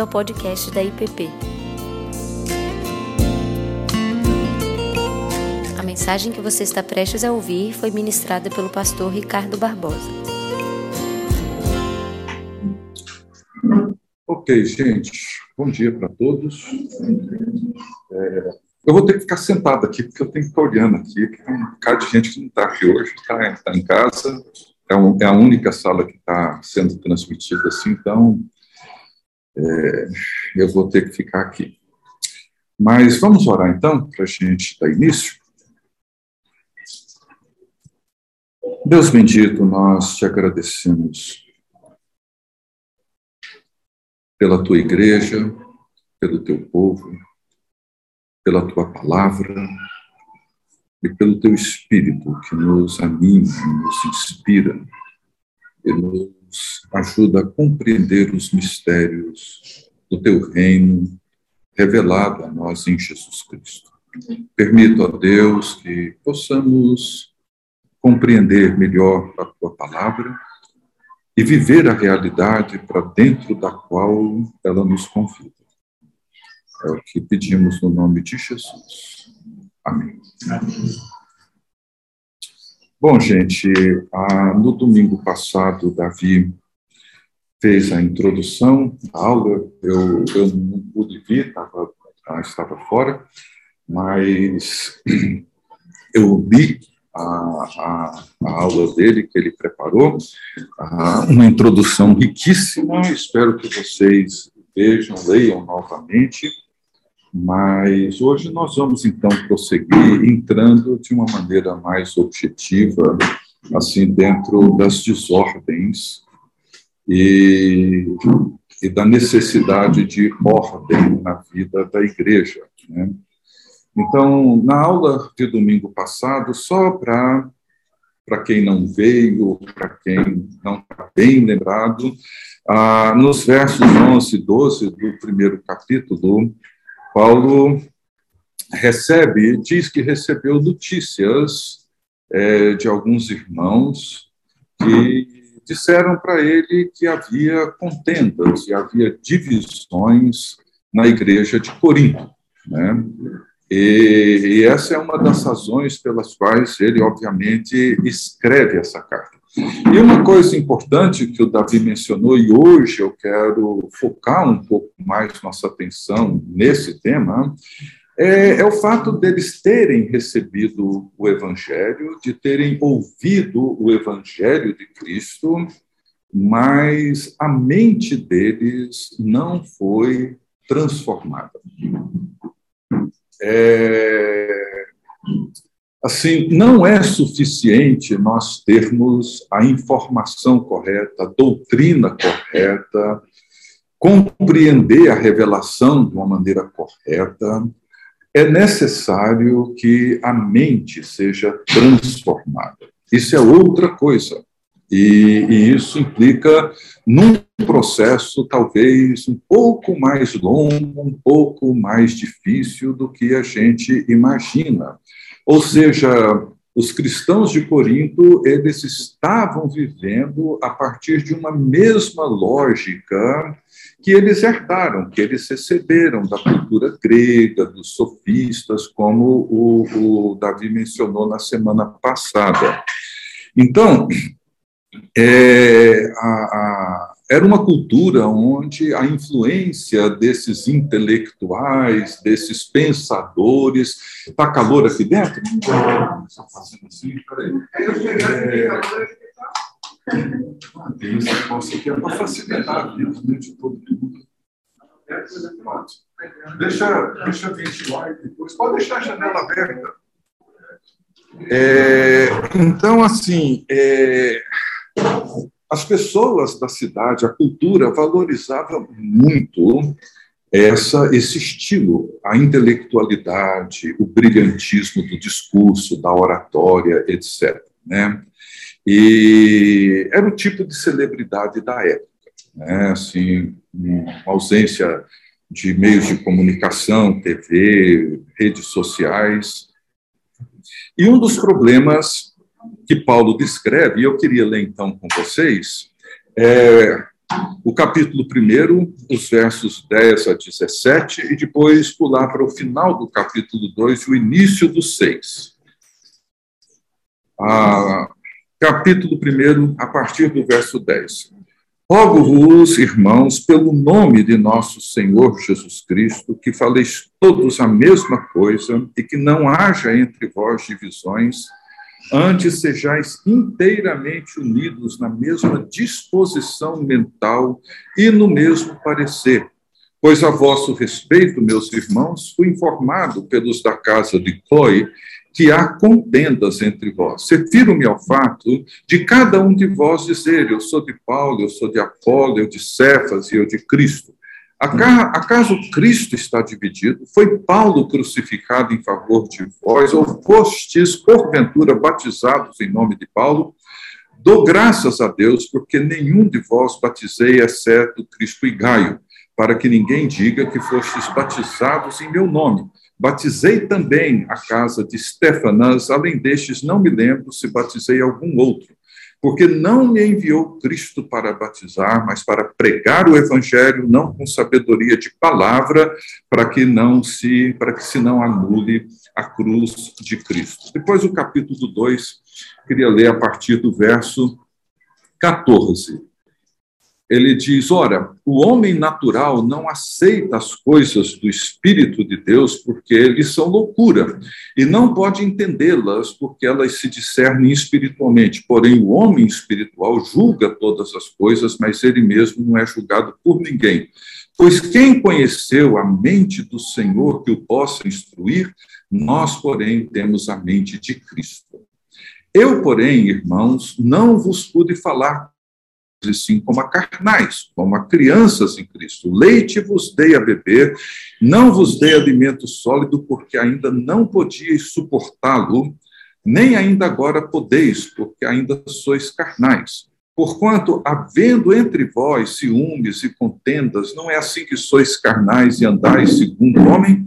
bem-vindo ao podcast da IPP. A mensagem que você está prestes a ouvir foi ministrada pelo pastor Ricardo Barbosa. Ok, gente. Bom dia para todos. É, eu vou ter que ficar sentado aqui, porque eu tenho que ficar olhando aqui. Tem um bocado de gente que não está aqui hoje, está tá em casa. É, um, é, a única sala que está sendo transmitida assim, então é, eu vou ter que ficar aqui. Mas vamos orar então, para a gente dar início. Deus bendito, nós te agradecemos pela tua igreja, pelo teu povo, pela tua palavra e pelo teu espírito que nos anima, nos inspira e nos ajuda a compreender os mistérios do teu reino revelado a nós em Jesus Cristo. Permito a Deus que possamos compreender melhor a tua palavra e viver a realidade para dentro da qual ela nos convida. É o que pedimos no nome de Jesus. Amém. Amém. Bom, gente, no domingo passado, Davi fez a introdução da aula. Eu, eu não pude vir, tava, estava fora, mas eu li a, a, a, aula dele que ele preparou, uma introdução riquíssima. Espero que vocês vejam, leiam novamente. Mas hoje nós vamos então prosseguir entrando de uma maneira mais objetiva, assim, dentro das desordens e, e da necessidade de ordem na vida da igreja. Né? Então, na aula de domingo passado, só para para quem não veio, para quem não está bem lembrado, ah, nos versos 11 e 12 do primeiro capítulo, Paulo recebe, diz que recebeu notícias é, de alguns irmãos que disseram para ele que havia contendas e havia divisões na igreja de Corinto. Né? E, e essa é uma das razões pelas quais ele, obviamente, escreve essa carta. E uma coisa importante que o Davi mencionou, e hoje eu quero focar um pouco mais nossa atenção nesse tema, é, é, o fato deles terem recebido o Evangelho, de terem ouvido o Evangelho de Cristo, mas a mente deles não foi transformada. É, Assim, não é suficiente nós termos a informação correta, a doutrina correta, compreender a revelação de uma maneira correta. É necessário que a mente seja transformada. Isso é outra coisa. E, e, isso implica num processo talvez um pouco mais longo, um pouco mais difícil do que a gente imagina. Ou seja, os cristãos de Corinto, eles estavam vivendo a partir de uma mesma lógica que eles herdaram, que eles receberam da cultura grega, dos sofistas, como o, o Davi mencionou na semana passada. Então, é, a, a, era uma cultura onde a influência desses intelectuais, desses pensadores. Está calor aqui dentro? Está fazendo assim? Peraí. É, tem esse negócio aqui é para facilitar a vida né, de todo mundo. Deixa, deixa ventilar depois. Pode deixar a janela aberta. É, então, assim, é, as pessoas da cidade, a cultura valorizava muito essa esse estilo, a intelectualidade, o brilhantismo do discurso, da oratória, etc. Né? E era o tipo de celebridade da época, né? assim, ausência de meios de comunicação, TV, redes sociais. E um dos problemas que Paulo descreve, e eu queria ler então com vocês, é, o capítulo 1, os versos 10 a 17, e depois pular para o final do capítulo 2, o início do 6. Ah, capítulo 1, a partir do verso 10. Rogo-vos, irmãos, pelo nome de nosso Senhor Jesus Cristo, que faleis todos a mesma coisa e que não haja entre vós divisões, antes sejais inteiramente unidos na mesma disposição mental e no mesmo parecer. Pois a vosso respeito, meus irmãos, fui informado pelos da casa de Chloe que há contendas entre vós. Refiro-me ao fato de cada um de vós dizer: Eu sou de Paulo, eu sou de Apolo, eu de Cefas e eu de Cristo. Acaso Cristo está dividido? Foi Paulo crucificado em favor de vós, ou fostes, porventura, batizados em nome de Paulo? Dou graças a Deus, porque nenhum de vós batizei, exceto Cristo e Gaio, para que ninguém diga que fostes batizados em meu nome Batizei também a casa de Stefanas, além destes, não me lembro se batizei algum outro, porque não me enviou Cristo para batizar, mas para pregar o evangelho, não com sabedoria de palavra, para que não se, para que se não anule a cruz de Cristo. Depois o capítulo 2, queria ler a partir do verso 14 ele diz: ora, o homem natural não aceita as coisas do Espírito de Deus porque eles são loucura, e não pode entendê-las porque elas se discernem espiritualmente. Porém, o homem espiritual julga todas as coisas, mas ele mesmo não é julgado por ninguém. Pois quem conheceu a mente do Senhor que o possa instruir, nós, porém, temos a mente de Cristo. Eu, porém, irmãos, não vos pude falar e sim como a carnais, como a crianças em Cristo. Leite vos dei a beber, não vos dei alimento sólido, porque ainda não podíeis suportá-lo, nem ainda agora podeis, porque ainda sois carnais. Porquanto, havendo entre vós ciúmes e contendas, não é assim que sois carnais e andais segundo o homem?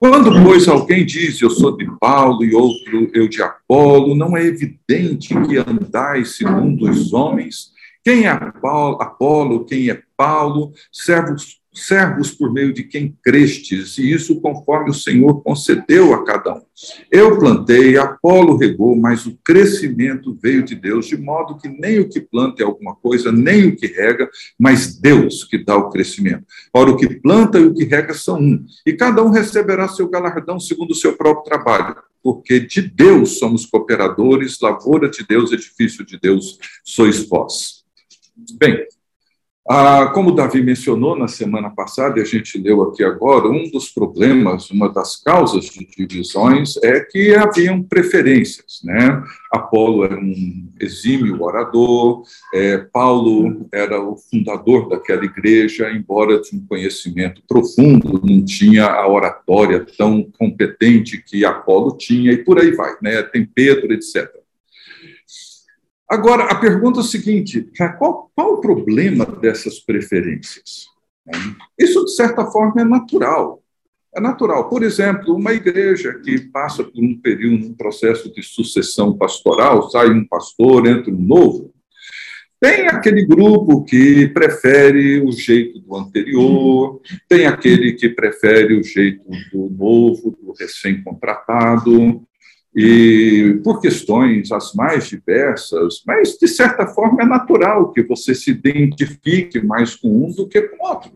Quando, pois, alguém diz eu sou de Paulo e outro eu de Apolo, não é evidente que andais segundo os homens? Quem é Apolo, quem é Paulo, servos, servos por meio de quem crestes, e isso conforme o Senhor concedeu a cada um. Eu plantei, Apolo regou, mas o crescimento veio de Deus, de modo que nem o que planta é alguma coisa, nem o que rega, mas Deus que dá o crescimento. Ora, o que planta e o que rega são um, e cada um receberá seu galardão segundo o seu próprio trabalho porque de Deus somos cooperadores, lavoura de Deus, edifício de Deus sois vós. Bem, ah, como o Davi mencionou na semana passada, e a gente leu aqui agora, um dos problemas, uma das causas de divisões é que haviam preferências. Né? Apolo era um exímio orador, é, Paulo era o fundador daquela igreja, embora de um conhecimento profundo, não tinha a oratória tão competente que Apolo tinha, e por aí vai. Né? Tem Pedro, etc. Agora, a pergunta é a seguinte: qual, qual o problema dessas preferências? Isso, de certa forma, é natural. É natural. Por exemplo, uma igreja que passa por um período, um processo de sucessão pastoral, sai um pastor, entra um novo, tem aquele grupo que prefere o jeito do anterior, tem aquele que prefere o jeito do novo, do recém-contratado, e por questões as mais diversas, mas de certa forma é natural que você se identifique mais com um do que com outro.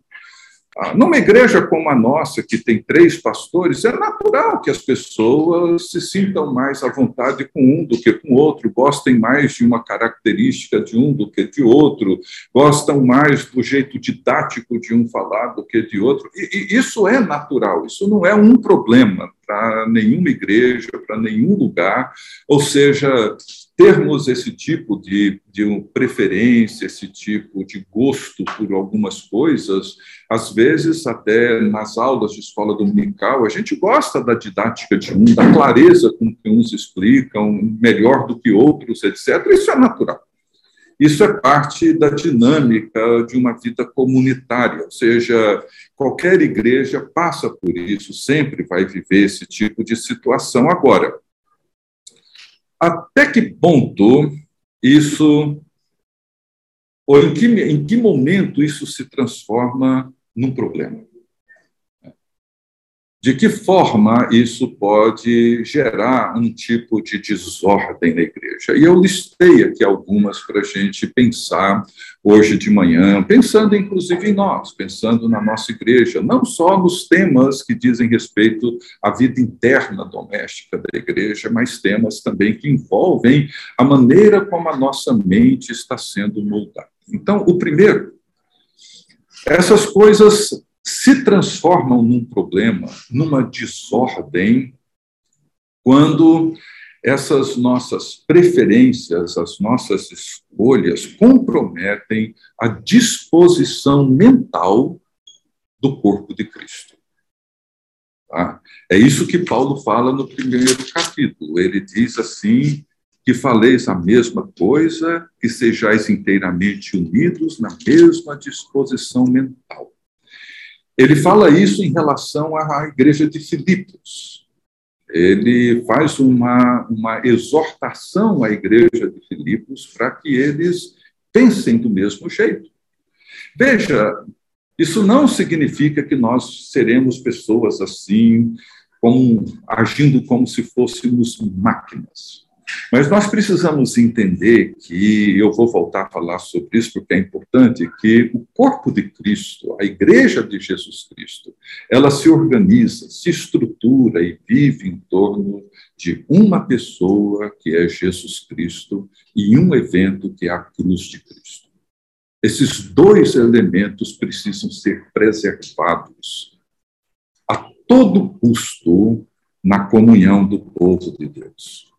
Ah, numa igreja como a nossa, que tem três pastores, é natural que as pessoas se sintam mais à vontade com um do que com o outro, gostem mais de uma característica de um do que de outro, gostam mais do jeito didático de um falar do que de outro. E, e isso é natural, isso não é um problema para nenhuma igreja, para nenhum lugar. Ou seja, termos esse tipo de, de preferência, esse tipo de gosto por algumas coisas, às vezes, até nas aulas de escola dominical, a gente gosta da didática de um, da clareza com que uns explicam, melhor do que outros, etc. Isso é natural. Isso é parte da dinâmica de uma vida comunitária, ou seja, qualquer igreja passa por isso, sempre vai viver esse tipo de situação. Agora, até que ponto isso Ou em que, em que momento isso se transforma num problema? De que forma isso pode gerar um tipo de desordem na igreja? E eu listei aqui algumas para a gente pensar hoje de manhã, pensando inclusive em nós, pensando na nossa igreja, não só nos temas que dizem respeito à vida interna doméstica da igreja, mas temas também que envolvem a maneira como a nossa mente está sendo moldada. Então, o primeiro, essas coisas se transformam num problema, numa desordem, quando essas nossas preferências, as nossas escolhas comprometem a disposição mental do corpo de Cristo. Tá? É isso que Paulo fala no primeiro capítulo. Ele diz assim: que faleis a mesma coisa, que sejais inteiramente unidos na mesma disposição mental. Ele fala isso em relação à igreja de Filipos. Ele faz uma, uma exortação à igreja de Filipos para que eles pensem do mesmo jeito. Veja, isso não significa que nós seremos pessoas assim, como, agindo como se fôssemos máquinas. Mas nós precisamos entender que, eu vou voltar a falar sobre isso porque é importante, que o corpo de Cristo, a igreja de Jesus Cristo, ela se organiza, se estrutura e vive em torno de uma pessoa, que é Jesus Cristo, e um evento, que é a cruz de Cristo. Esses dois elementos precisam ser preservados a todo custo na comunhão do povo de Deus.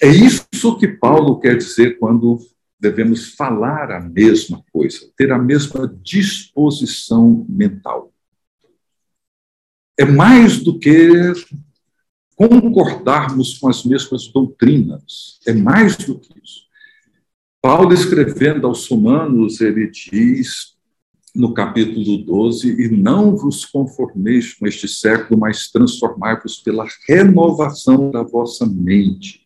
É isso que Paulo quer dizer quando devemos falar a mesma coisa, ter a mesma disposição mental. É mais do que concordarmos com as mesmas doutrinas, é mais do que isso. Paulo, escrevendo aos Romanos, ele diz no capítulo 12: E não vos conformeis com este século, mas transformai-vos pela renovação da vossa mente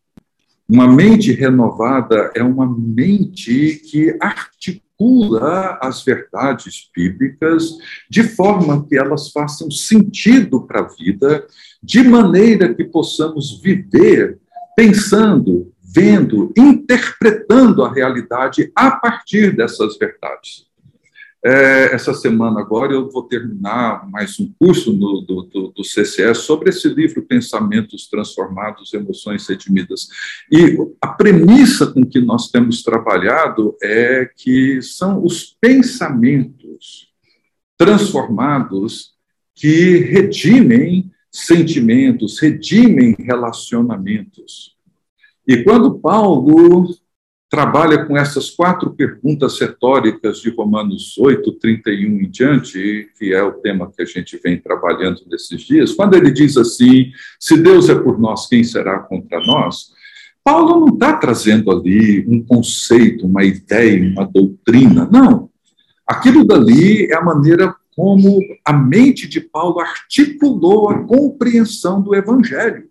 uma mente renovada é uma mente que articula as verdades bíblicas de forma que elas façam sentido para a vida, de maneira que possamos viver pensando, vendo, interpretando a realidade a partir dessas verdades. É, essa semana agora eu vou terminar mais um curso no, do, do, do, sobre esse livro Pensamentos Transformados, Emoções Redimidas. E a premissa com que nós temos trabalhado é que são os pensamentos transformados que redimem sentimentos, redimem relacionamentos. E quando Paulo trabalha com essas quatro perguntas retóricas de Romanos 8, 31 em diante, que é o tema que a gente vem trabalhando nesses dias, quando ele diz assim: se Deus é por nós, quem será contra nós? Paulo não está trazendo ali um conceito, uma ideia, uma doutrina, não. Aquilo dali é a maneira como a mente de Paulo articulou a compreensão do evangelho.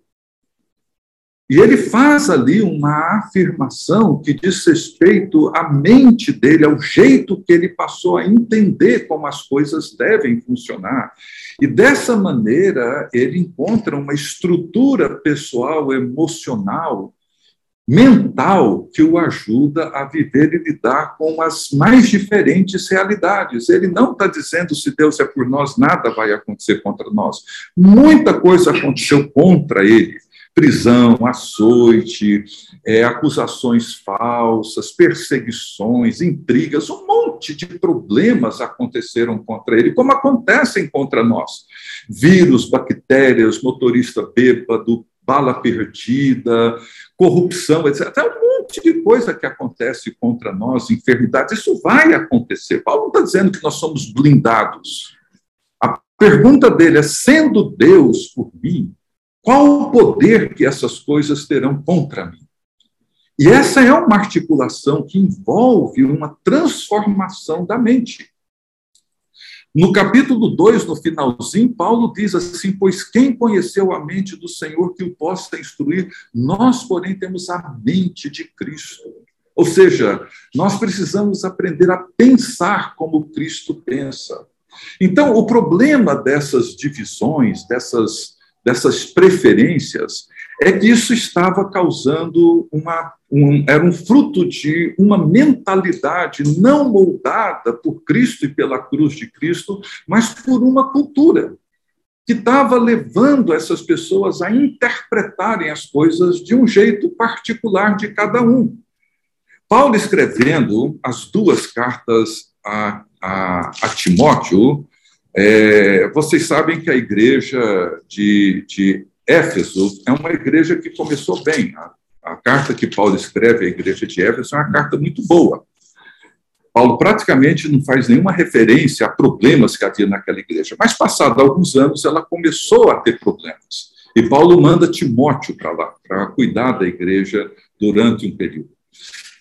E ele faz ali uma afirmação que diz respeito à mente dele, ao jeito que ele passou a entender como as coisas devem funcionar. E dessa maneira, ele encontra uma estrutura pessoal, emocional, mental, que o ajuda a viver e lidar com as mais diferentes realidades. Ele não está dizendo se Deus é por nós, nada vai acontecer contra nós. Muita coisa aconteceu contra ele prisão, açoite, é, acusações falsas, perseguições, intrigas, um monte de problemas aconteceram contra ele, como acontecem contra nós. Vírus, bactérias, motorista bêbado, bala perdida, corrupção, etc. Até um monte de coisa que acontece contra nós, enfermidades, isso vai acontecer. Paulo não está dizendo que nós somos blindados. A pergunta dele é: sendo Deus por mim, qual o poder que essas coisas terão contra mim? E essa é uma articulação que envolve uma transformação da mente. No capítulo 2, no finalzinho, Paulo diz assim: Pois quem conheceu a mente do Senhor que o possa instruir, nós, porém, temos a mente de Cristo. Ou seja, nós precisamos aprender a pensar como Cristo pensa. Então, o problema dessas divisões, dessas, dessas preferências, é que isso estava causando uma. Um, era um fruto de uma mentalidade não moldada por Cristo e pela cruz de Cristo, mas por uma cultura que estava levando essas pessoas a interpretarem as coisas de um jeito particular de cada um. Paulo, escrevendo as duas cartas a, a, a Timóteo, é, vocês sabem que a igreja de, de Éfeso é uma igreja que começou bem. A, a, carta que Paulo escreve à igreja de Éfeso é uma carta muito boa. Paulo praticamente não faz nenhuma referência a problemas que havia naquela igreja. Mas, passado alguns anos, ela começou a ter problemas. E Paulo manda Timóteo para lá, para cuidar da igreja durante um período.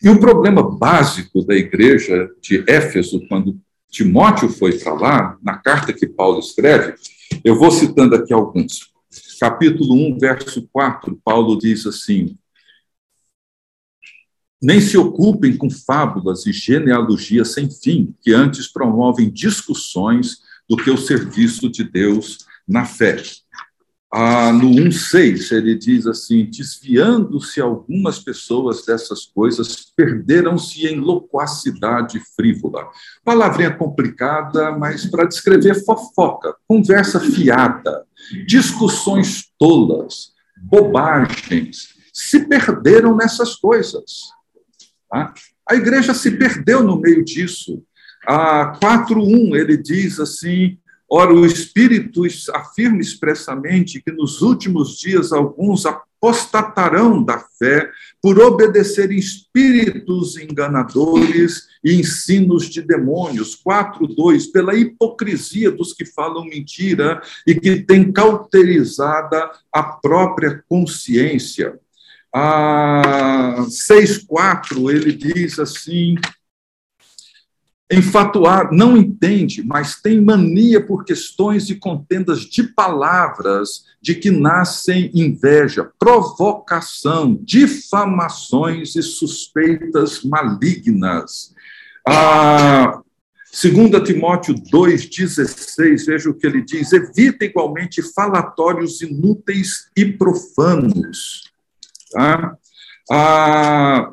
E o problema básico da igreja de Éfeso, quando Timóteo foi para lá, na carta que Paulo escreve, eu vou citando aqui alguns. Capítulo 1, verso 4, Paulo diz assim: Nem se ocupem com fábulas e genealogias sem fim, que antes promovem discussões do que o serviço de Deus na fé. Ah, no 1,6, ele diz assim: desviando-se algumas pessoas dessas coisas, perderam-se em loquacidade frívola. Palavrinha complicada, mas para descrever fofoca, conversa fiada, discussões tolas, bobagens, se perderam nessas coisas. Tá? A igreja se perdeu no meio disso. A 4.1, ele diz assim, Ora, o Espírito afirma expressamente que nos últimos dias alguns apostatarão da fé por obedecerem espíritos enganadores e ensinos de demônios. 4.2, pela hipocrisia dos que falam mentira e que têm cauterizada a própria consciência. Ah, 6.4, ele diz assim, enfatuar, não entende, mas tem mania por questões e contendas de palavras de que nascem inveja, provocação, difamações e suspeitas malignas. Ah, 2 Timóteo 2,16, veja o que ele diz: evita igualmente falatórios inúteis e profanos. Tá? Ah,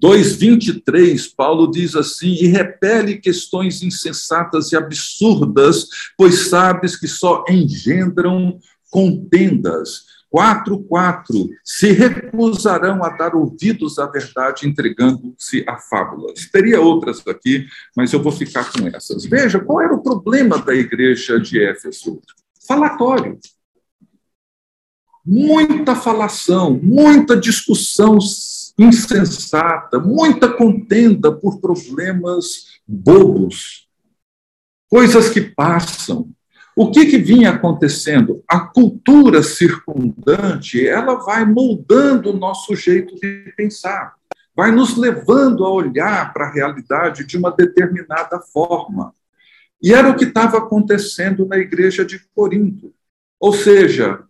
2:23, Paulo diz assim: "E repele questões insensatas e absurdas, pois sabes que só engendram contendas." 4:4 Se recusarão a dar ouvidos à verdade, entregando-se a fábulas. Teria outras aqui, mas eu vou ficar com essas. Veja, qual era o problema da igreja de Éfeso? Falatório. Muita falação, muita discussão insensata, muita contenda por problemas bobos, coisas que passam. O que, que vinha acontecendo? A cultura circundante, ela vai moldando o nosso jeito de pensar, vai nos levando a olhar para a realidade de uma determinada forma. E era o que estava acontecendo na igreja de Corinto. Ou seja,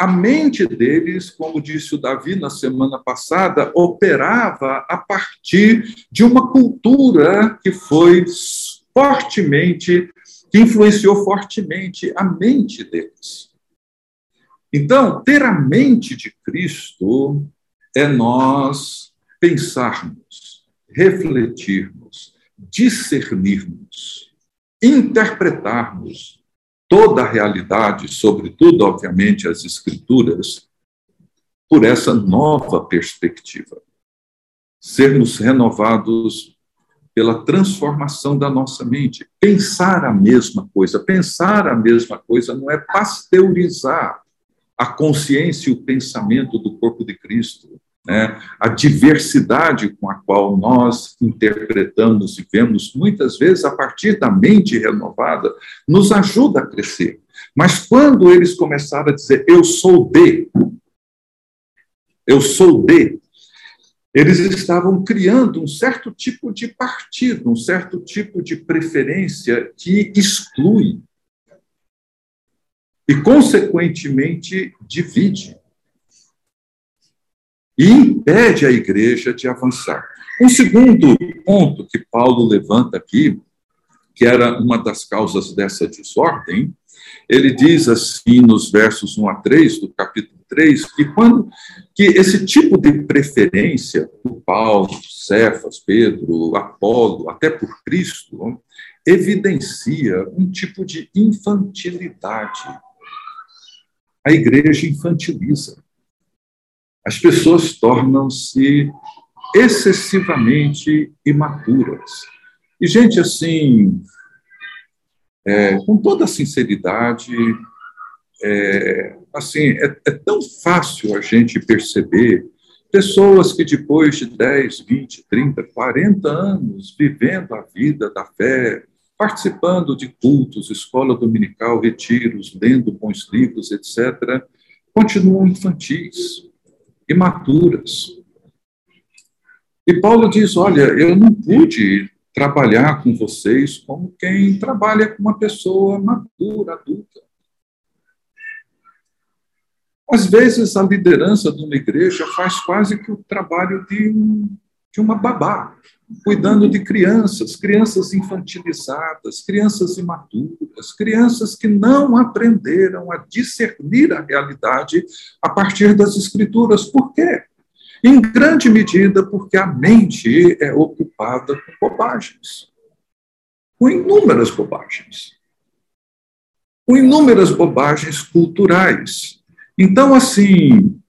a mente deles, como disse o Davi na semana passada, operava a partir de uma cultura que foi fortemente, que influenciou fortemente a mente deles. Então, ter a mente de Cristo é nós pensarmos, refletirmos, discernirmos, interpretarmos toda a realidade, sobretudo, obviamente, as Escrituras, por essa nova perspectiva. Sermos renovados pela transformação da nossa mente. Pensar a mesma coisa. Pensar a mesma coisa não é pasteurizar a consciência e o pensamento do corpo de Cristo né? a diversidade com a qual nós interpretamos e vemos, muitas vezes, a partir da mente renovada, nos ajuda a crescer. Mas quando eles começaram a dizer, eu sou de, eu sou de, eles estavam criando um certo tipo de partido, um certo tipo de preferência que exclui e, consequentemente, divide. E impede a igreja de avançar. Um segundo ponto que Paulo levanta aqui, que era uma das causas dessa desordem, ele diz assim nos versos 1 a 3 do capítulo 3, que quando que esse tipo de preferência por Paulo, Cefas, Pedro, Apolo, até por Cristo, evidencia um tipo de infantilidade. A igreja infantiliza. As pessoas tornam-se excessivamente imaturas. E, gente, assim, é, com toda sinceridade, é, assim, é, é, tão fácil a gente perceber pessoas que depois de 10, 20, 30, 40 anos vivendo a vida da fé, participando de cultos, escola dominical, retiros, lendo bons livros, etc., continuam infantis, imaturas. E Paulo diz: Olha, eu não pude trabalhar com vocês como quem trabalha com uma pessoa madura, adulta. Às vezes, a liderança de uma igreja faz quase que o trabalho de, um, de uma babá, cuidando de crianças, crianças infantilizadas, crianças imaturas, crianças que não aprenderam a discernir a realidade a partir das escrituras. Por quê? Em grande medida porque a mente é ocupada com bobagens, com inúmeras bobagens, com inúmeras bobagens culturais. Então, assim,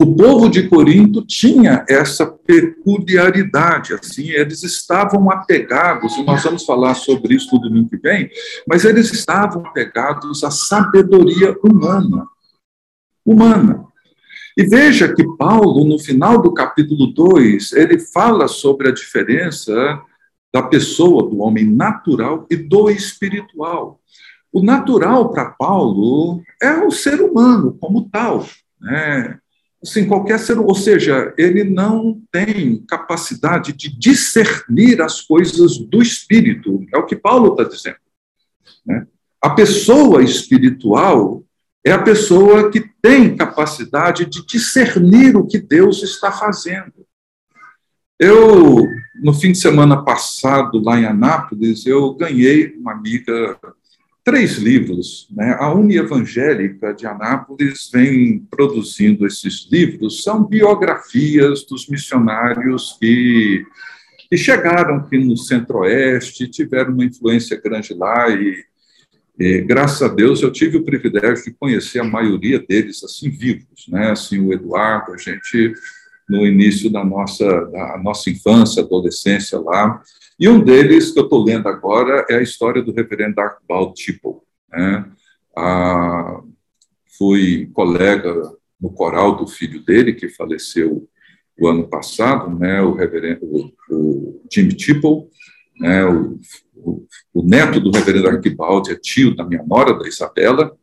o povo de Corinto tinha essa peculiaridade, assim, eles estavam apegados, e nós vamos falar sobre isso no domingo que vem, mas eles estavam apegados à sabedoria humana. Humana. E veja que Paulo, no final do capítulo 2, ele fala sobre a diferença da pessoa, do homem natural e do espiritual. O natural para Paulo é o ser humano como tal, né? Assim, qualquer ser, ou seja, ele não tem capacidade de discernir as coisas do espírito, é o que Paulo está dizendo. Né? A pessoa espiritual é a pessoa que tem capacidade de discernir o que Deus está fazendo. Eu, no fim de semana passado, lá em Anápolis, eu ganhei uma amiga três livros. Né? A Uni Evangélica de Anápolis vem produzindo esses livros, são biografias dos missionários que, que chegaram aqui no Centro-Oeste, tiveram uma influência grande lá e e, graças a Deus, eu tive o privilégio de conhecer a maioria deles assim vivos, né? Assim, o Eduardo, a gente no início da nossa da nossa infância, adolescência lá. E um deles que eu estou lendo agora é a história do Reverendo Archibald Tipple, né? Ah, fui colega no coral do filho dele que faleceu o ano passado, né? O Reverendo o, o Jimmy né? O o, o neto do reverendo Arquibaldi é tio da minha nora, da Isabela.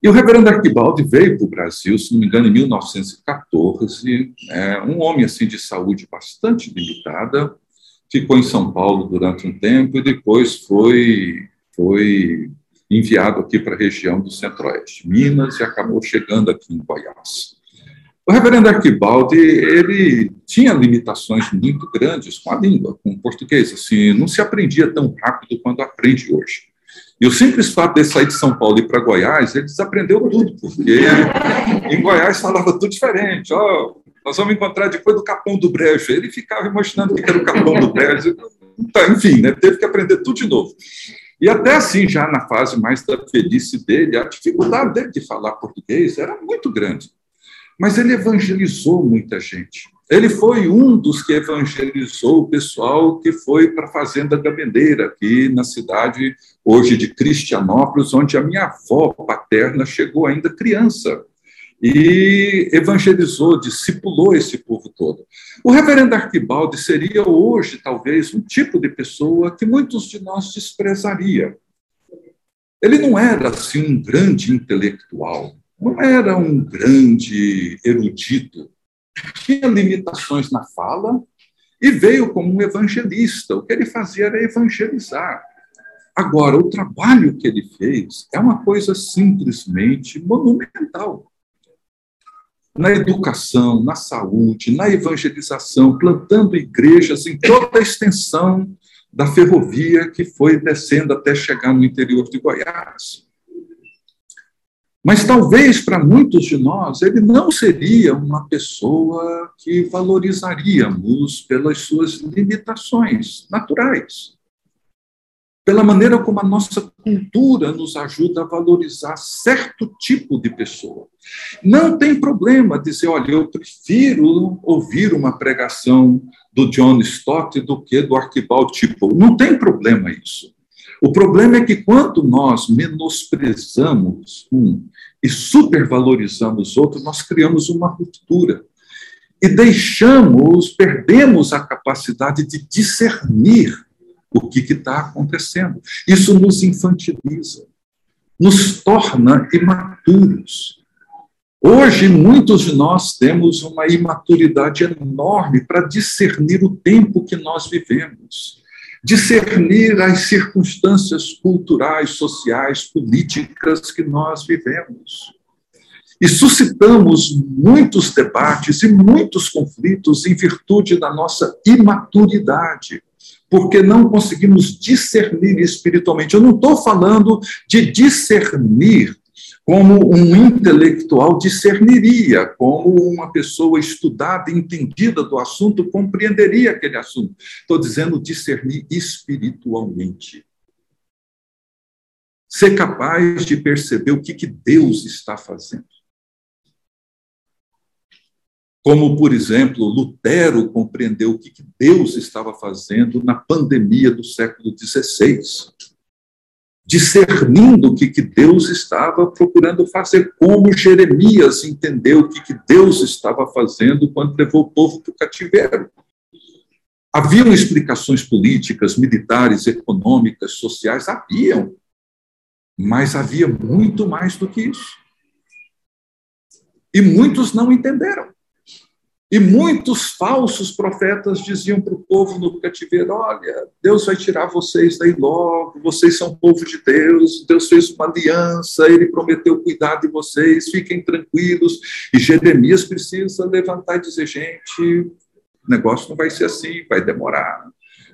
E o reverendo Arquibaldi veio para o Brasil, se não me engano, em 1914, é, um homem assim de saúde bastante limitada, ficou em São Paulo durante um tempo e depois foi, foi enviado aqui para a região do Centro-Oeste, Minas, e acabou chegando aqui em Goiás. O reverendo Arquibaldi, ele tinha limitações muito grandes com a língua, com o português, assim, não se aprendia tão rápido quanto aprende hoje. E o simples fato de sair de São Paulo e ir para Goiás, ele desaprendeu tudo, porque em Goiás falava tudo diferente. Ó, oh, nós vamos encontrar depois do Capão do Brejo. Ele ficava imaginando o que era o Capão do Brejo. Então, enfim, né, teve que aprender tudo de novo. E até assim, já na fase mais da velhice dele, a dificuldade dele de falar português era muito grande. Mas ele evangelizou muita gente. Ele foi um dos que evangelizou o pessoal que foi para a Fazenda da Bandeira, aqui na cidade, hoje de Cristianópolis, onde a minha avó paterna chegou ainda criança. E evangelizou, discipulou esse povo todo. O reverendo Arquibaldi seria hoje, talvez, um tipo de pessoa que muitos de nós desprezaria. Ele não era, assim, um grande intelectual, não era um grande erudito, tinha limitações na fala e veio como um evangelista. O que ele fazia era evangelizar. Agora, o trabalho que ele fez é uma coisa simplesmente monumental. na educação, na saúde, na evangelização, plantando igrejas em toda a extensão da ferrovia que foi descendo até chegar no interior de Goiás. Mas talvez para muitos de nós ele não seria uma pessoa que valorizaríamos pelas suas limitações naturais pela maneira como a nossa cultura nos ajuda a valorizar certo tipo de pessoa. Não tem problema dizer, olha, eu prefiro ouvir uma pregação do John Stott do que do Archibald Tipo. Não tem problema isso. O problema é que quando nós menosprezamos um e supervalorizamos outro, nós criamos uma ruptura e deixamos, perdemos a capacidade de discernir o que está acontecendo. Isso nos infantiliza, nos torna imaturos. Hoje, muitos de nós temos uma imaturidade enorme para discernir o tempo que nós vivemos, discernir as circunstâncias culturais, sociais, políticas que nós vivemos. E suscitamos muitos debates e muitos conflitos em virtude da nossa imaturidade porque não conseguimos discernir espiritualmente. Eu não estou falando de discernir como um intelectual discerniria, como uma pessoa estudada, entendida do assunto, compreenderia aquele assunto. Estou dizendo discernir espiritualmente. Ser capaz de perceber o que, que Deus está fazendo como, por exemplo, Lutero compreendeu o que Deus estava fazendo na pandemia do século XVI, discernindo o que Deus estava procurando fazer, como Jeremias entendeu o que Deus estava fazendo quando levou o povo para o cativeiro. Haviam explicações políticas, militares, econômicas, sociais, haviam, mas havia muito mais do que isso. E muitos não entenderam. E muitos falsos profetas diziam para o povo no cativeiro: Olha, Deus vai tirar vocês daí logo, vocês são povo de Deus, Deus fez uma aliança, ele prometeu cuidar de vocês, fiquem tranquilos. E Jeremias precisa levantar e dizer: Gente, o negócio não vai ser assim, vai demorar.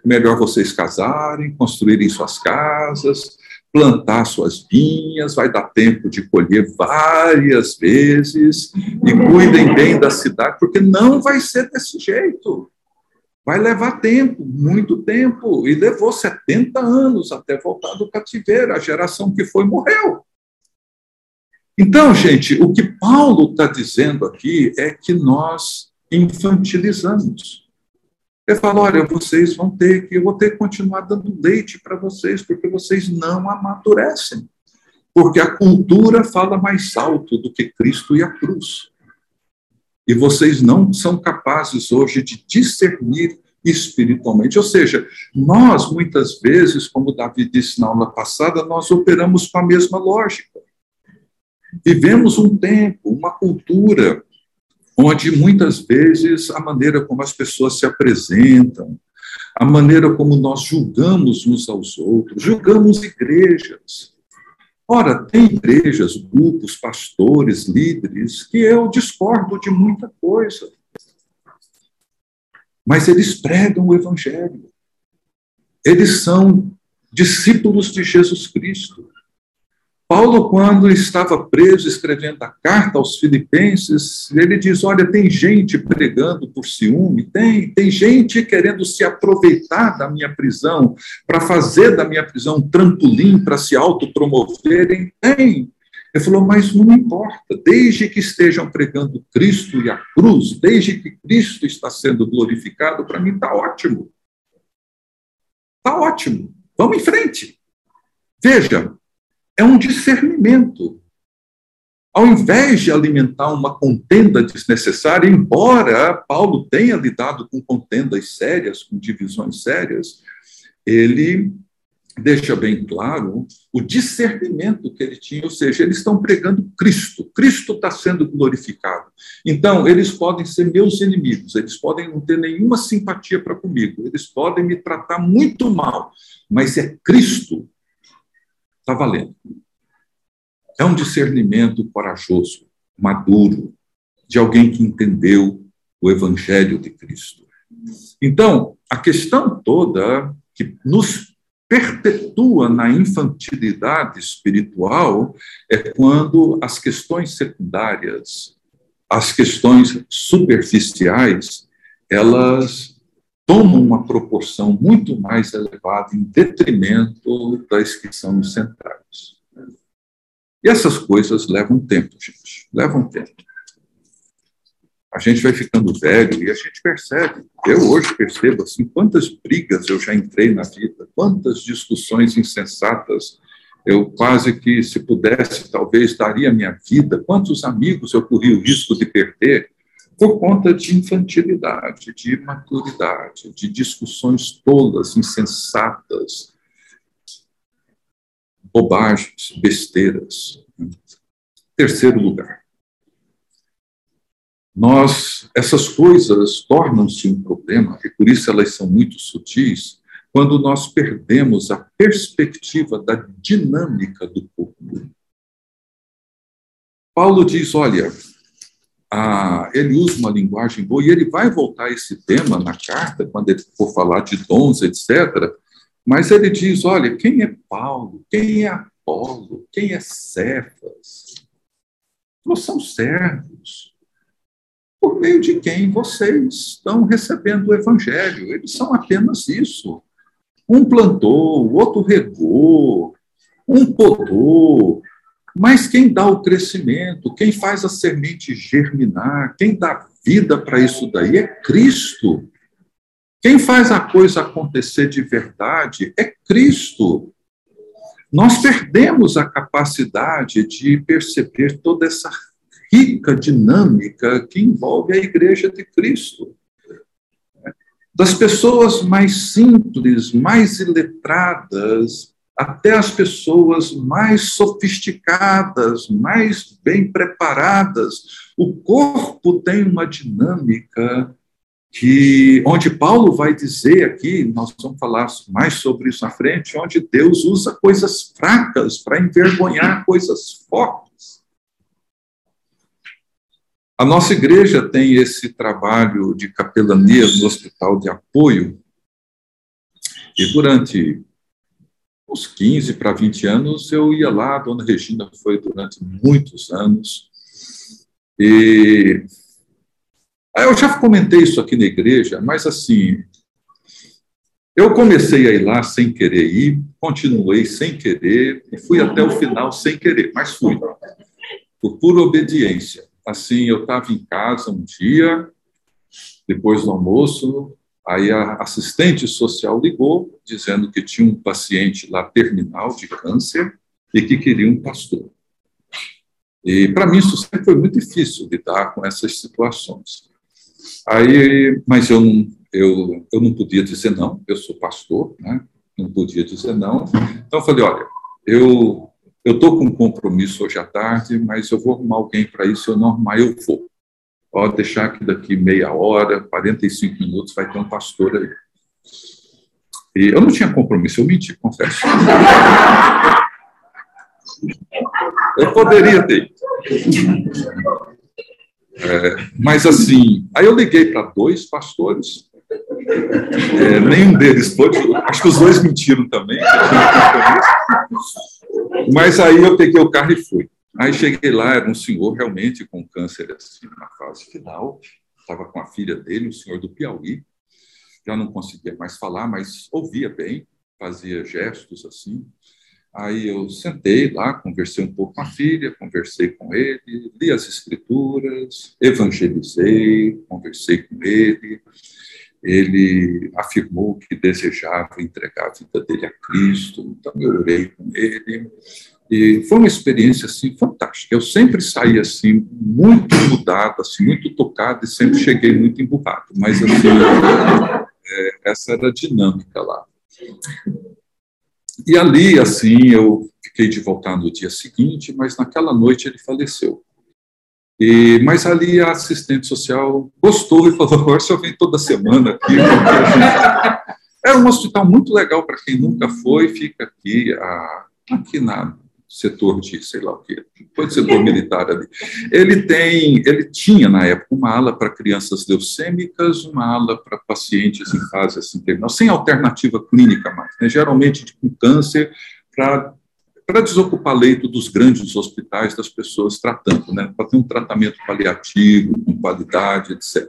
Melhor vocês casarem, construírem suas casas, plantar suas vinhas, vai dar tempo de colher várias vezes, e cuidem bem da cidade, porque não vai ser desse jeito. Vai levar tempo, muito tempo, e levou 70 anos até voltar do cativeiro. A geração que foi morreu. Então, gente, o que Paulo está dizendo aqui é que nós infantilizamos. Ele fala: olha, vocês vão ter que, eu vou ter que continuar dando leite para vocês, porque vocês não amadurecem. Porque a cultura fala mais alto do que Cristo e a cruz. E vocês não são capazes hoje de discernir espiritualmente. Ou seja, nós, muitas vezes, como Davi disse na aula passada, nós operamos com a mesma lógica. Vivemos um tempo, uma cultura onde muitas vezes a maneira como as pessoas se apresentam, a maneira como nós julgamos uns aos outros, julgamos igrejas. Ora, tem igrejas, grupos, pastores, líderes, que eu discordo de muita coisa. Mas eles pregam o Evangelho. Eles são discípulos de Jesus Cristo. Paulo, quando estava preso escrevendo a carta aos Filipenses, ele diz: Olha, tem gente pregando por ciúme, tem, tem gente querendo se aproveitar da minha prisão, para fazer da minha prisão um trampolim para se autopromoverem. Tem. Ele falou, mas não importa, desde que estejam pregando Cristo e a cruz, desde que Cristo está sendo glorificado, para mim está ótimo. Está ótimo. Vamos em frente. Veja, é um discernimento. Ao invés de alimentar uma contenda desnecessária, embora Paulo tenha lidado com contendas sérias, com divisões sérias, ele deixa bem claro o discernimento que ele tinha, ou seja, eles estão pregando Cristo, Cristo está sendo glorificado. Então, eles podem ser meus inimigos, eles podem não ter nenhuma simpatia para comigo, eles podem me tratar muito mal, mas é Cristo Está valendo. É um discernimento corajoso, maduro, de alguém que entendeu o Evangelho de Cristo. Então, a questão toda que nos perpetua na infantilidade espiritual é quando as questões secundárias, as questões superficiais, elas tomam uma proporção muito mais elevada em detrimento das que são centrais. E essas coisas levam tempo, gente, levam tempo a gente vai ficando velho e a gente percebe. Eu hoje percebo assim quantas brigas eu já entrei na vida, quantas discussões insensatas. Eu quase que, se pudesse, talvez daria minha vida. Quantos amigos eu corri o risco de perder por conta de infantilidade, de imaturidade, de discussões tolas, insensatas, bobagens, besteiras. Terceiro lugar nós essas coisas tornam-se um problema e por isso elas são muito sutis quando nós perdemos a perspectiva da dinâmica do corpo. Paulo diz, olha, a, ele usa uma linguagem boa e ele vai voltar a esse tema na carta quando ele for falar de dons, etc. Mas ele diz, olha, quem é Paulo? Quem é Apolo? Quem é Cefas? Nós somos servos por meio de quem vocês estão recebendo o evangelho. Eles são apenas isso. Um plantou, o outro regou, um podou, mas quem dá o crescimento, quem faz a semente germinar, quem dá vida para isso daí é Cristo. Quem faz a coisa acontecer de verdade é Cristo. Nós perdemos a capacidade de perceber toda essa rica dinâmica que envolve a Igreja de Cristo. Das pessoas mais simples, mais iletradas, até as pessoas mais sofisticadas, mais bem preparadas. O corpo tem uma dinâmica que onde Paulo vai dizer aqui, nós vamos falar mais sobre isso na frente, onde Deus usa coisas fracas para envergonhar coisas fortes. A nossa igreja tem esse trabalho de capelania no hospital de apoio, e durante uns 15 para 20 anos eu ia lá, a dona Regina foi durante muitos anos, e eu já comentei isso aqui na igreja, mas assim, eu comecei a ir lá sem querer ir, continuei sem querer, e fui até o final sem querer, mas fui, por pura obediência. Assim, eu estava em casa um dia, depois do almoço, aí a assistente social ligou, dizendo que tinha um paciente lá terminal de câncer e que queria um pastor. E para mim isso sempre foi muito difícil lidar com essas situações. Aí, mas eu não, eu, eu não podia dizer não, eu sou pastor, né? não podia dizer não. Então eu falei, olha, eu eu estou com um compromisso hoje à tarde, mas eu vou arrumar alguém para isso, eu não arrumar, eu vou. Pode deixar que daqui meia hora, 45 minutos, vai ter um pastor aí. E eu não tinha compromisso, eu menti, confesso. Eu poderia ter. É, mas assim, aí eu liguei para dois pastores, é, nenhum deles pôde, acho que os dois mentiram também. Mas aí eu peguei o carro e fui. Aí cheguei lá, era um senhor realmente com câncer assim, na fase final, estava com a filha dele, um senhor do Piauí, já não conseguia mais falar, mas ouvia bem, fazia gestos assim. Aí eu sentei lá, conversei um pouco com a filha, conversei com ele, li as escrituras, evangelizei, conversei com ele. Ele afirmou que desejava entregar a vida dele a Cristo, então eu orei com ele. E foi uma experiência assim fantástica. Eu sempre saí assim muito mudado, assim muito tocado e sempre cheguei muito emburrado. Mas assim, é, essa era a dinâmica lá. E ali assim eu fiquei de voltar no dia seguinte, mas naquela noite ele faleceu. E, mas ali a assistente social gostou e falou: agora você vem toda semana aqui. É um hospital muito legal para quem nunca foi, fica aqui, a, aqui na setor de, sei lá o quê, foi setor militar ali. Ele tem, ele tinha na época uma ala para crianças leucêmicas, uma ala para pacientes em fase assim terminal, sem alternativa clínica mais, né? geralmente com câncer, para para desocupar leito dos grandes hospitais das pessoas tratando, né, para ter um tratamento paliativo, com qualidade, etc.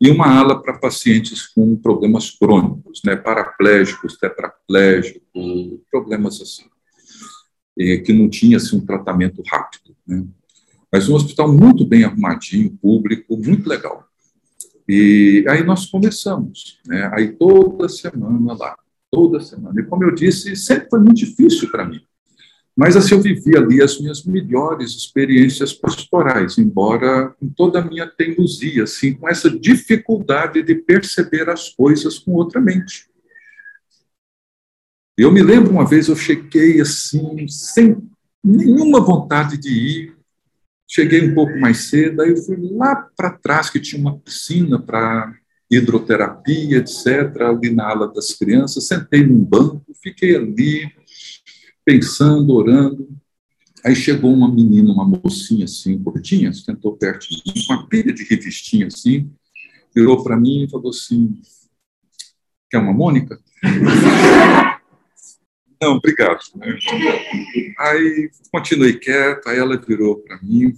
E uma ala para pacientes com problemas crônicos, né, paraplégicos, tetraplégicos, problemas assim que não tinha assim, um tratamento rápido. Né? Mas um hospital muito bem arrumadinho, público, muito legal. E aí nós começamos, né? aí toda semana lá, toda semana. E como eu disse, sempre foi muito difícil para mim. Mas assim, eu vivi ali as minhas melhores experiências pastorais, embora com toda a minha teimosia, assim, com essa dificuldade de perceber as coisas com outra mente. Eu me lembro uma vez, eu cheguei assim, sem nenhuma vontade de ir. Cheguei um pouco mais cedo, aí eu fui lá para trás, que tinha uma piscina para hidroterapia, etc., ali na ala das crianças. Sentei num banco, fiquei ali, pensando, orando. Aí chegou uma menina, uma mocinha assim, gordinha, sentou perto de mim, com uma pilha de revistinha assim, virou para mim e falou assim: Quer uma Mônica? Não, obrigado. Aí continuei quieto, aí ela virou para mim.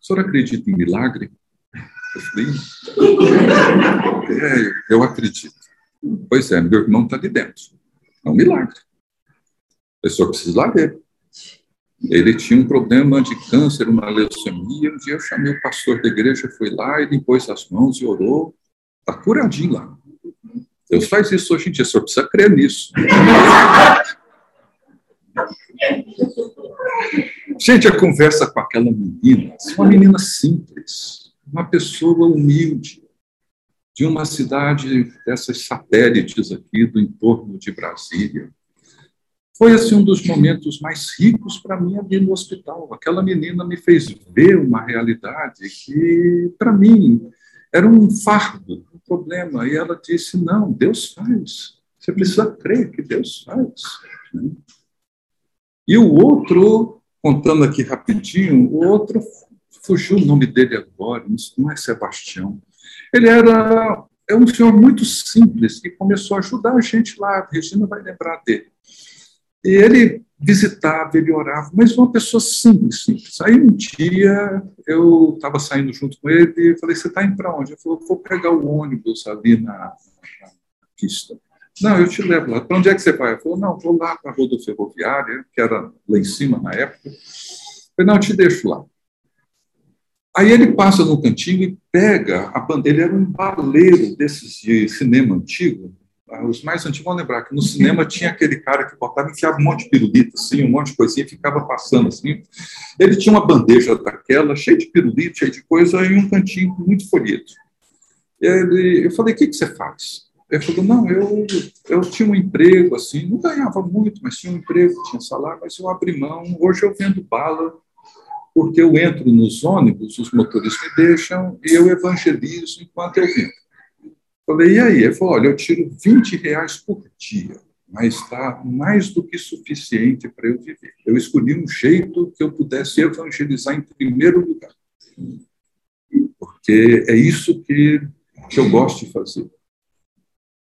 O senhor acredita em milagre? Eu falei, é, eu acredito. Pois é, meu irmão está ali dentro. É um milagre. A pessoa precisa lá ver. Ele tinha um problema de câncer, uma leucemia. Um dia eu chamei o pastor da igreja, foi lá, ele pôs as mãos e orou. Está curadinho lá. Deus faz isso hoje em dia, o senhor precisa crer nisso. Gente, a conversa com aquela menina, uma menina simples, uma pessoa humilde, de uma cidade dessas satélites aqui do entorno de Brasília. Foi assim um dos momentos mais ricos para mim ali no hospital. Aquela menina me fez ver uma realidade que, para mim, era um fardo, problema. E ela disse: Não, Deus faz. Você precisa crer que Deus faz. E o outro, contando aqui rapidinho, o outro fugiu o nome dele agora, não é Sebastião. Ele era é um senhor muito simples que começou a ajudar a gente lá. A Regina vai lembrar dele. E ele visitava, ele orava, mas uma pessoa simples, simples. Aí um dia eu estava saindo junto com ele e falei: Você está indo para onde? Ele falou: Vou pegar o ônibus ali na, na pista. Não, eu te levo lá. Para onde é que você vai? Ele falou: Não, vou lá para a roda ferroviária, que era lá em cima na época. Eu falei: Não, eu te deixo lá. Aí ele passa no cantinho e pega a bandeira. Ele era um baleiro desses de cinema antigo, os mais antigos vão lembrar que no cinema tinha aquele cara que botava, enfiava um monte de pirulito, assim, um monte de coisinha, e ficava passando assim. Ele tinha uma bandeja daquela, cheia de pirulito, cheia de coisa, e um cantinho muito folheto. Ele, eu falei, o que, que você faz? Ele falou, não, eu, eu tinha um emprego, assim, não ganhava muito, mas tinha um emprego, tinha salário, mas eu abri mão. Hoje eu vendo bala, porque eu entro nos ônibus, os motoristas me deixam, e eu evangelizo enquanto eu vendo. Falei, e aí? Ele falou, olha, eu tiro 20 reais por dia, mas está mais do que suficiente para eu viver. Eu escolhi um jeito que eu pudesse evangelizar em primeiro lugar. Porque é isso que, que eu gosto de fazer.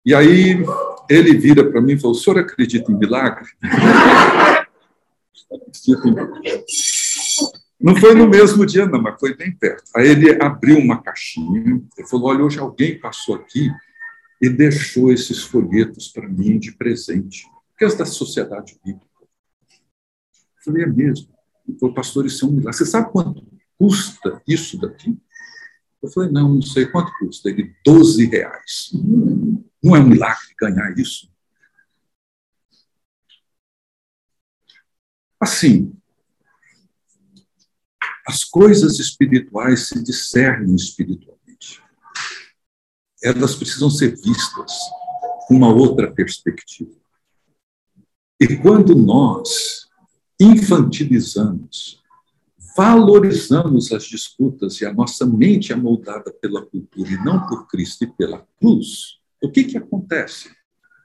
E aí ele vira para mim e falou, o senhor acredita em milagre? acredita em milagre. Não foi no mesmo dia, não, mas foi bem perto. Aí ele abriu uma caixinha e falou: Olha, hoje alguém passou aqui e deixou esses folhetos para mim de presente, que é da sociedade bíblica. Eu falei: É mesmo? Ele falou: Pastor, isso é um milagre. Você sabe quanto custa isso daqui? Eu falei: Não, não sei quanto custa. Ele: 12 reais. Não é um milagre ganhar isso? Assim, as coisas espirituais se discernem espiritualmente. Elas precisam ser vistas com uma outra perspectiva. E quando nós infantilizamos, valorizamos as disputas e a nossa mente é moldada pela cultura e não por Cristo e pela cruz, o que, que acontece?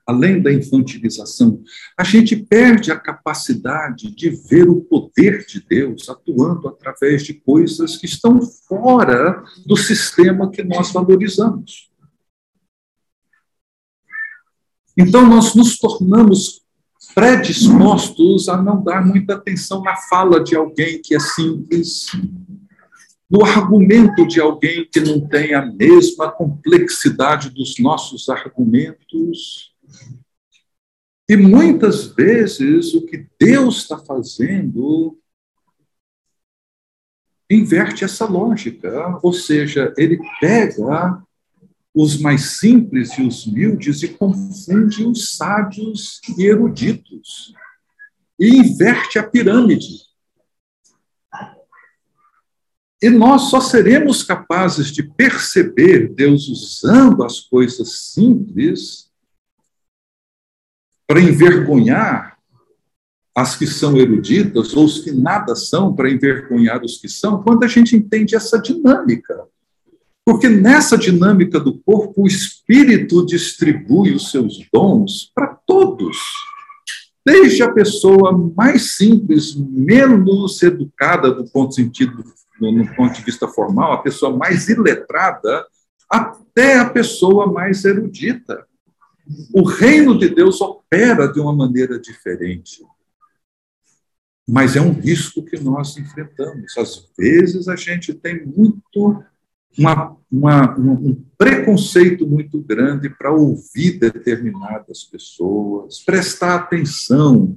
Além da infantilização, a gente perde a capacidade de ver o poder de Deus atuando através de coisas que estão fora do sistema que nós valorizamos. Então, nós nos tornamos predispostos a não dar muita atenção na fala de alguém que é simples, no argumento de alguém que não tem a mesma complexidade dos nossos argumentos. E muitas vezes o que Deus está fazendo inverte essa lógica, ou seja, ele pega os mais simples e os humildes e confunde os sábios e eruditos. E inverte a pirâmide. E nós só seremos capazes de perceber Deus usando as coisas simples para envergonhar as que são eruditas, ou os que nada são, para envergonhar os que são, quando a gente entende essa dinâmica. Porque nessa dinâmica do corpo, o espírito distribui os seus dons para todos. Desde a pessoa mais simples, menos educada do ponto sentido, no ponto de vista formal, a pessoa mais iletrada, até a pessoa mais erudita. O reino de Deus opera de uma maneira diferente. Mas é um risco que nós enfrentamos. Às vezes a gente tem muito uma, uma, um preconceito muito grande para ouvir determinadas pessoas, prestar atenção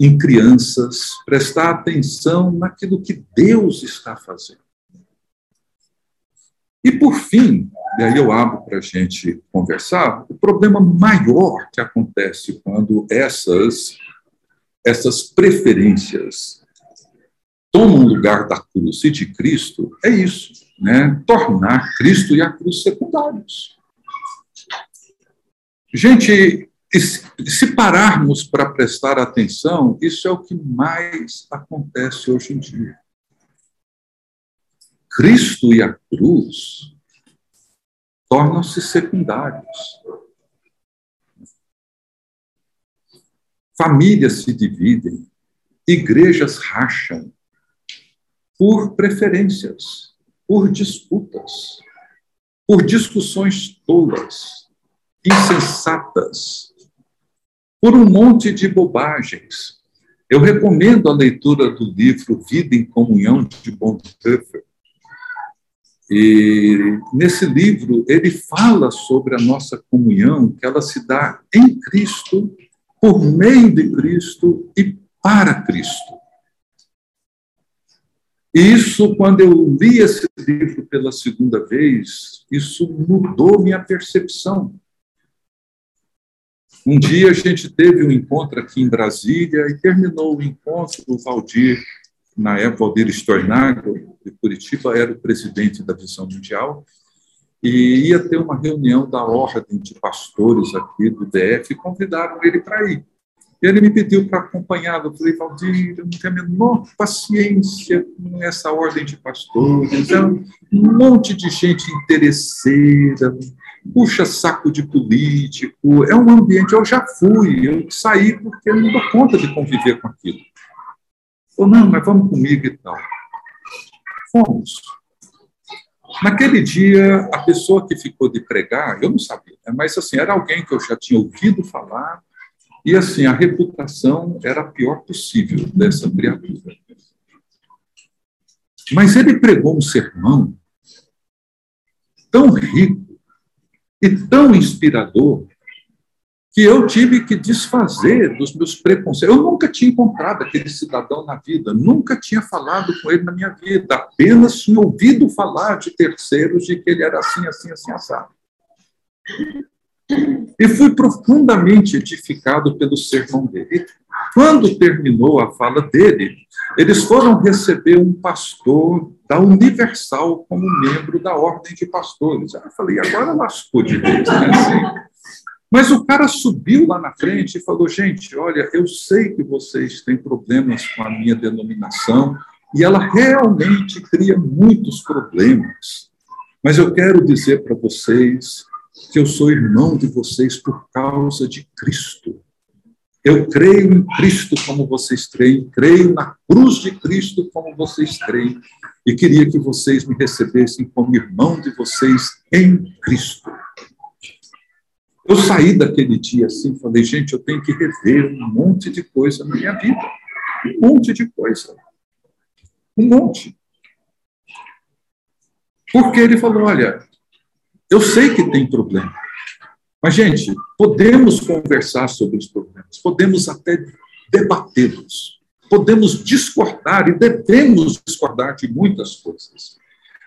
em crianças, prestar atenção naquilo que Deus está fazendo. E, por fim, e aí eu abro para a gente conversar, o problema maior que acontece quando essas, essas preferências tomam lugar da cruz e de Cristo é isso né, tornar Cristo e a cruz secundários. Gente, se pararmos para prestar atenção, isso é o que mais acontece hoje em dia. Cristo e a cruz tornam-se secundários. Famílias se dividem, igrejas racham por preferências por disputas, por discussões tolas, insensatas, por um monte de bobagens. Eu recomendo a leitura do livro Vida em Comunhão de Bonhoeffer. E nesse livro ele fala sobre a nossa comunhão, que ela se dá em Cristo, por meio de Cristo e para Cristo. E isso, quando eu li esse livro pela segunda vez, isso mudou minha percepção. Um dia a gente teve um encontro aqui em Brasília e terminou o encontro, o Valdir, na época, Valdir Stornago, de Curitiba, era o presidente da Visão Mundial, e ia ter uma reunião da ordem de pastores aqui do DF, e convidaram ele para ir. E ele me pediu para acompanhá-lo. Eu falei, Valdir, eu não tenho a menor paciência com essa ordem de pastores. É um monte de gente interesseira, puxa saco de político. É um ambiente, eu já fui, eu saí porque eu não dou conta de conviver com aquilo. Falou, não, mas vamos comigo e tal. Fomos. Naquele dia, a pessoa que ficou de pregar, eu não sabia, né? mas assim, era alguém que eu já tinha ouvido falar, e assim, a reputação era a pior possível dessa criatura. Mas ele pregou um sermão tão rico e tão inspirador que eu tive que desfazer dos meus preconceitos. Eu nunca tinha encontrado aquele cidadão na vida, nunca tinha falado com ele na minha vida, apenas tinha ouvido falar de terceiros de que ele era assim, assim, assim, assado. E fui profundamente edificado pelo sermão dele. Quando terminou a fala dele, eles foram receber um pastor da Universal como membro da Ordem de Pastores. Eu falei, agora lascou de vez, né? Assim. Mas o cara subiu lá na frente e falou: gente, olha, eu sei que vocês têm problemas com a minha denominação, e ela realmente cria muitos problemas. Mas eu quero dizer para vocês que eu sou irmão de vocês por causa de Cristo. Eu creio em Cristo como vocês creem, creio na cruz de Cristo como vocês creem, e queria que vocês me recebessem como irmão de vocês em Cristo. Eu saí daquele dia assim, falei, gente, eu tenho que rever um monte de coisa na minha vida. Um monte de coisa. Um monte. Porque ele falou: olha, eu sei que tem problema. Mas, gente, podemos conversar sobre os problemas, podemos até debatê-los, podemos discordar e devemos discordar de muitas coisas.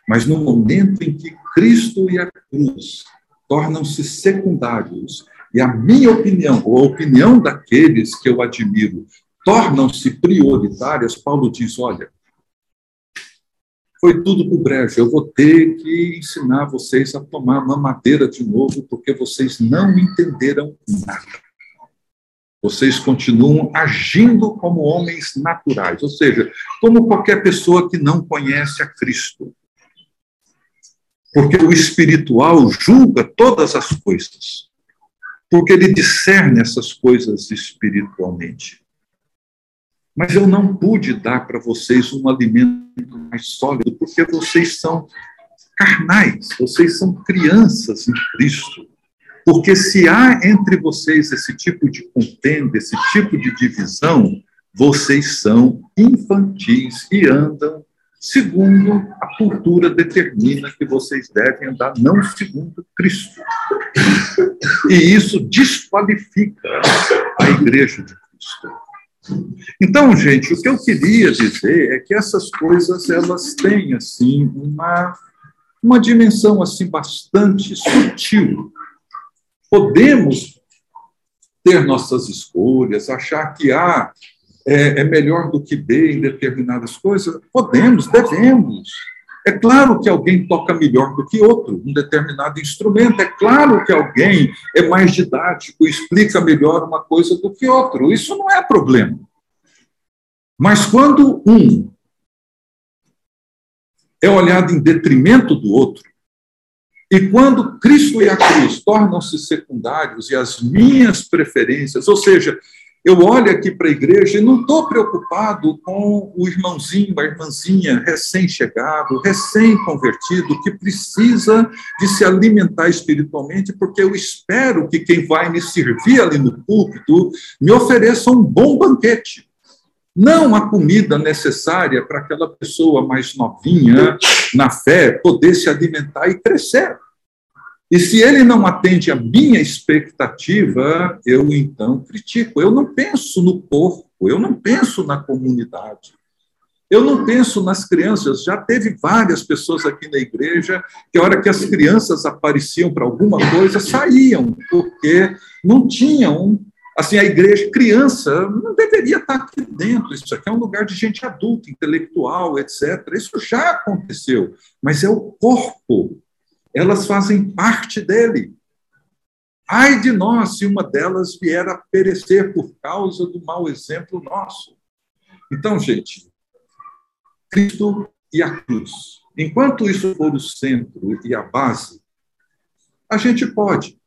Mas no momento em que Cristo e a cruz tornam-se secundários e a minha opinião, ou a opinião daqueles que eu admiro, tornam-se prioritárias, Paulo diz: olha, foi tudo para o brejo. Eu vou ter que ensinar vocês a tomar mamadeira de novo, porque vocês não entenderam nada. Vocês continuam agindo como homens naturais, ou seja, como qualquer pessoa que não conhece a Cristo. Porque o espiritual julga todas as coisas, porque ele discerne essas coisas espiritualmente. Mas eu não pude dar para vocês um alimento mais sólido, porque vocês são carnais, vocês são crianças em Cristo. Porque se há entre vocês esse tipo de contenda, esse tipo de divisão, vocês são infantis e andam segundo a cultura determina que vocês devem andar, não segundo Cristo. E isso desqualifica a igreja de Cristo. Então, gente, o que eu queria dizer é que essas coisas elas têm assim uma uma dimensão assim bastante sutil. Podemos ter nossas escolhas, achar que A é, é melhor do que B em determinadas coisas. Podemos, devemos. É claro que alguém toca melhor do que outro, um determinado instrumento. É claro que alguém é mais didático, explica melhor uma coisa do que outro. Isso não é problema. Mas quando um é olhado em detrimento do outro, e quando Cristo e a cruz tornam-se secundários e as minhas preferências, ou seja, eu olho aqui para a igreja e não estou preocupado com o irmãozinho, a irmãzinha recém-chegado, recém-convertido, que precisa de se alimentar espiritualmente, porque eu espero que quem vai me servir ali no púlpito me ofereça um bom banquete. Não a comida necessária para aquela pessoa mais novinha, na fé, poder se alimentar e crescer. E se ele não atende a minha expectativa, eu então critico. Eu não penso no corpo, eu não penso na comunidade. Eu não penso nas crianças. Já teve várias pessoas aqui na igreja que, a hora que as crianças apareciam para alguma coisa, saíam, porque não tinham. Assim, a igreja, criança, não deveria estar aqui dentro. Isso aqui é um lugar de gente adulta, intelectual, etc. Isso já aconteceu. Mas é o corpo elas fazem parte dele. Ai de nós se uma delas vier a perecer por causa do mau exemplo nosso. Então, gente, Cristo e a cruz. Enquanto isso for o centro e a base, a gente pode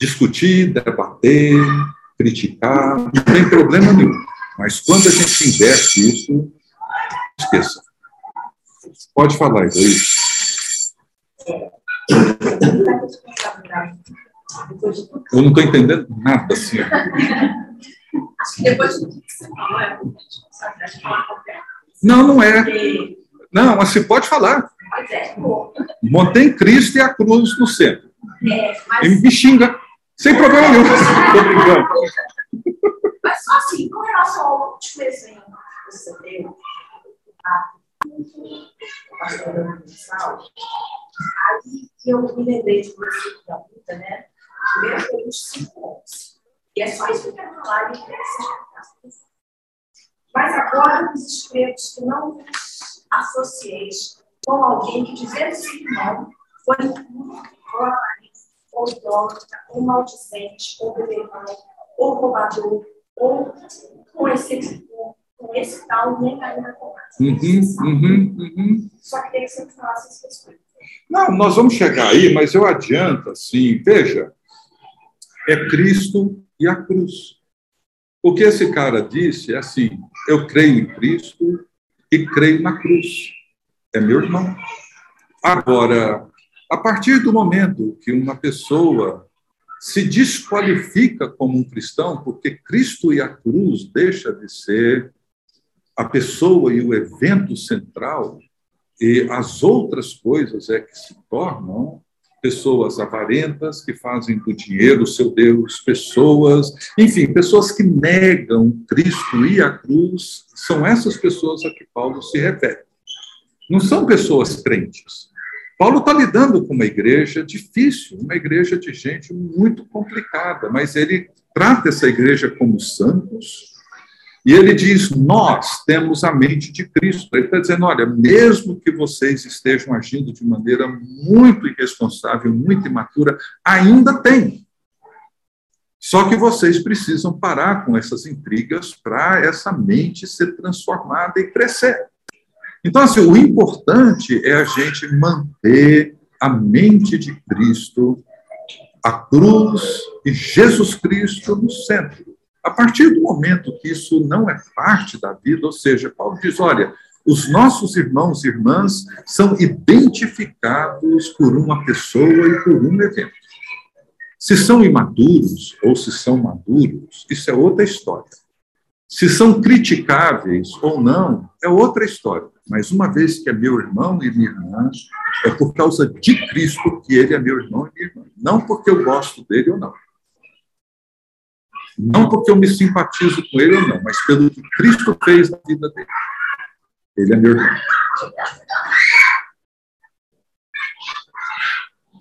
discutir, debater, criticar, não tem problema nenhum. Mas quando a gente inverte isso, esqueça. Pode falar, Isaías. Eu não estou entendendo nada, assim. Não, não é. Não, mas você pode falar. Mantém Cristo e a cruz no centro. E me xinga. Sem problema nenhum. Mas só assim, com relação ao último exemplo que você deu, a pastora universal, Aí eu me lembrei de uma da vida, né? Primeiro cinco anos. E é só isso que eu quero falar e que Mas agora os escrevos que não vos associeis com alguém que dizendo sim não foi impuro, ou idólatra, ou maldizente, ou bebedor, ou roubador, ou com esse, com esse tal nem ainda com uhum, uhum, uhum. Só que tem que sempre falar essas coisas. Não, nós vamos chegar aí, mas eu adianto assim, veja, é Cristo e a cruz. O que esse cara disse é assim: eu creio em Cristo e creio na cruz. É meu irmão. Agora, a partir do momento que uma pessoa se desqualifica como um cristão, porque Cristo e a cruz deixa de ser a pessoa e o evento central, e as outras coisas é que se tornam pessoas avarentas que fazem do dinheiro o seu Deus, pessoas, enfim, pessoas que negam Cristo e a cruz, são essas pessoas a que Paulo se refere. Não são pessoas crentes. Paulo está lidando com uma igreja difícil, uma igreja de gente muito complicada, mas ele trata essa igreja como santos, e ele diz: Nós temos a mente de Cristo. Ele está dizendo: olha, mesmo que vocês estejam agindo de maneira muito irresponsável, muito imatura, ainda tem. Só que vocês precisam parar com essas intrigas para essa mente ser transformada e crescer. Então, assim, o importante é a gente manter a mente de Cristo, a cruz e Jesus Cristo no centro. A partir do momento que isso não é parte da vida, ou seja, Paulo diz: olha, os nossos irmãos e irmãs são identificados por uma pessoa e por um evento. Se são imaturos ou se são maduros, isso é outra história. Se são criticáveis ou não, é outra história. Mas uma vez que é meu irmão e minha irmã, é por causa de Cristo que ele é meu irmão e minha irmã. Não porque eu gosto dele ou não. Não porque eu me simpatizo com ele ou não, mas pelo que Cristo fez na vida dele. Ele é meu irmão.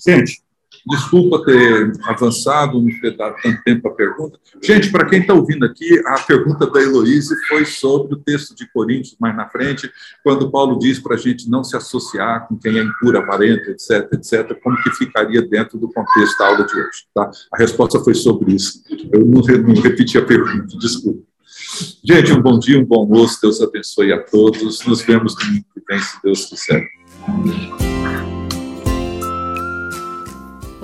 Gente, Desculpa ter avançado, não ter dado tanto tempo a pergunta. Gente, para quem está ouvindo aqui, a pergunta da Heloíse foi sobre o texto de Coríntios, mais na frente, quando Paulo diz para a gente não se associar com quem é impura, avarento, etc, etc, como que ficaria dentro do contexto da aula de hoje. Tá? A resposta foi sobre isso. Eu não, não repeti a pergunta, desculpa. Gente, um bom dia, um bom almoço, Deus abençoe a todos. Nos vemos domingo que vem, se Deus quiser.